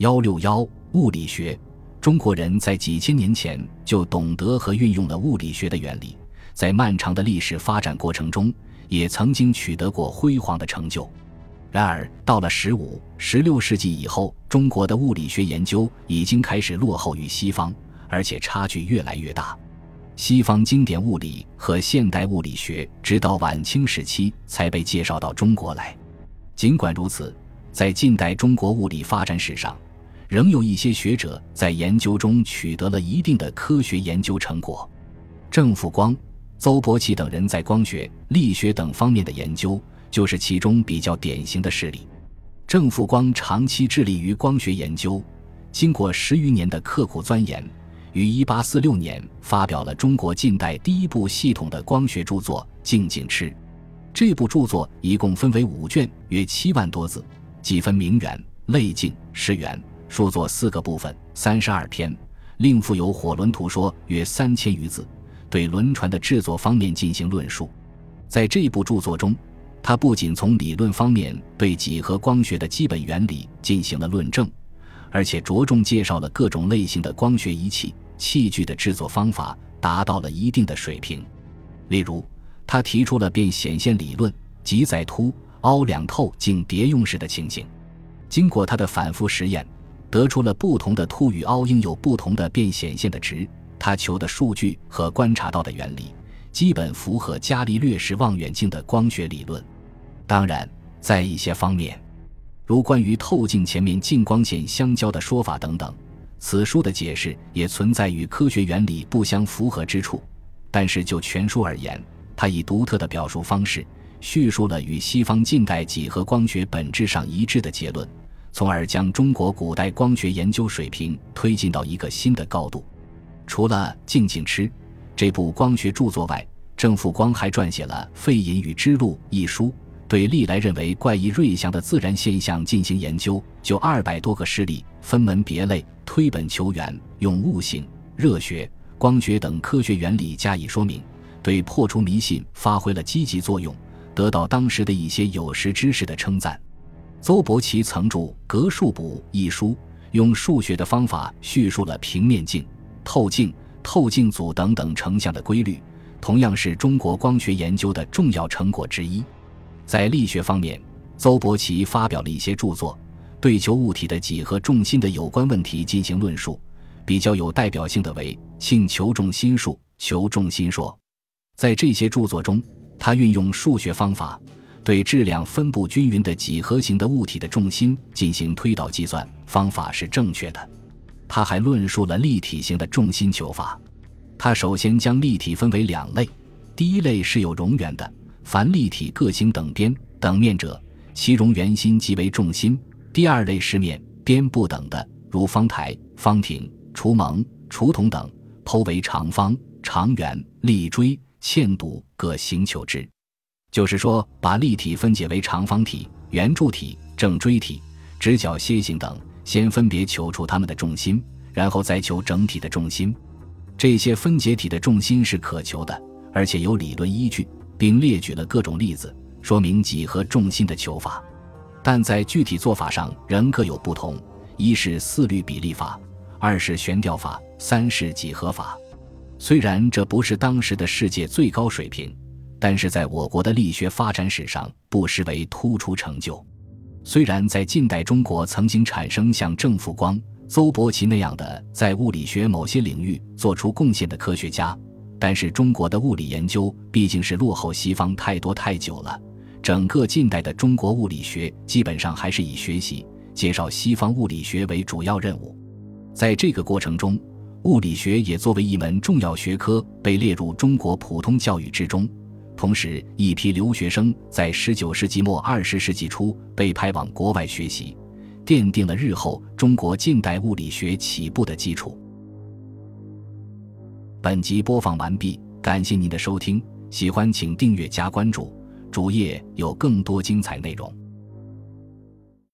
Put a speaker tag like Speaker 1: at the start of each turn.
Speaker 1: 幺六幺物理学，中国人在几千年前就懂得和运用了物理学的原理，在漫长的历史发展过程中，也曾经取得过辉煌的成就。然而，到了十五、十六世纪以后，中国的物理学研究已经开始落后于西方，而且差距越来越大。西方经典物理和现代物理学直到晚清时期才被介绍到中国来。尽管如此，在近代中国物理发展史上，仍有一些学者在研究中取得了一定的科学研究成果。郑复光、邹伯奇等人在光学、力学等方面的研究，就是其中比较典型的事例。郑复光长期致力于光学研究，经过十余年的刻苦钻研，于1846年发表了中国近代第一部系统的光学著作《静静痴》。这部著作一共分为五卷，约七万多字，几分明远、类静、实远。书作四个部分，三十二篇，另附有火轮图说约三千余字，对轮船的制作方面进行论述。在这部著作中，他不仅从理论方面对几何光学的基本原理进行了论证，而且着重介绍了各种类型的光学仪器器具的制作方法，达到了一定的水平。例如，他提出了变显现理论，即在凸凹两透镜叠用时的情形。经过他的反复实验。得出了不同的凸与凹应有不同的变显现的值，他求的数据和观察到的原理，基本符合伽利略式望远镜的光学理论。当然，在一些方面，如关于透镜前面近光线相交的说法等等，此书的解释也存在与科学原理不相符合之处。但是就全书而言，他以独特的表述方式，叙述了与西方近代几何光学本质上一致的结论。从而将中国古代光学研究水平推进到一个新的高度。除了《静静吃》这部光学著作外，郑复光还撰写了《废隐与之路》一书，对历来认为怪异瑞祥的自然现象进行研究，就二百多个事例分门别类、推本求源，用物性、热学、光学等科学原理加以说明，对破除迷信发挥了积极作用，得到当时的一些有识之士的称赞。邹伯奇曾著《格数补》一书，用数学的方法叙述了平面镜、透镜、透镜组等等成像的规律，同样是中国光学研究的重要成果之一。在力学方面，邹伯奇发表了一些著作，对求物体的几何重心的有关问题进行论述。比较有代表性的为《庆求重心术》《求重心说》。在这些著作中，他运用数学方法。对质量分布均匀的几何形的物体的重心进行推导计算，方法是正确的。他还论述了立体型的重心求法。他首先将立体分为两类：第一类是有容圆的，凡立体各形等边、等面者，其容圆心即为重心；第二类是面边不等的，如方台、方亭、厨蒙、厨筒等，剖为长方、长圆、立锥、嵌堵各形求之。就是说，把立体分解为长方体、圆柱体、正锥体、直角楔形等，先分别求出它们的重心，然后再求整体的重心。这些分解体的重心是可求的，而且有理论依据，并列举了各种例子，说明几何重心的求法。但在具体做法上仍各有不同：一是四律比例法，二是悬吊法，三是几何法。虽然这不是当时的世界最高水平。但是在我国的力学发展史上，不失为突出成就。虽然在近代中国曾经产生像郑复光、邹伯奇那样的在物理学某些领域做出贡献的科学家，但是中国的物理研究毕竟是落后西方太多太久了。整个近代的中国物理学基本上还是以学习、介绍西方物理学为主要任务。在这个过程中，物理学也作为一门重要学科被列入中国普通教育之中。同时，一批留学生在十九世纪末二十世纪初被派往国外学习，奠定了日后中国近代物理学起步的基础。本集播放完毕，感谢您的收听，喜欢请订阅加关注，主页有更多精彩内容。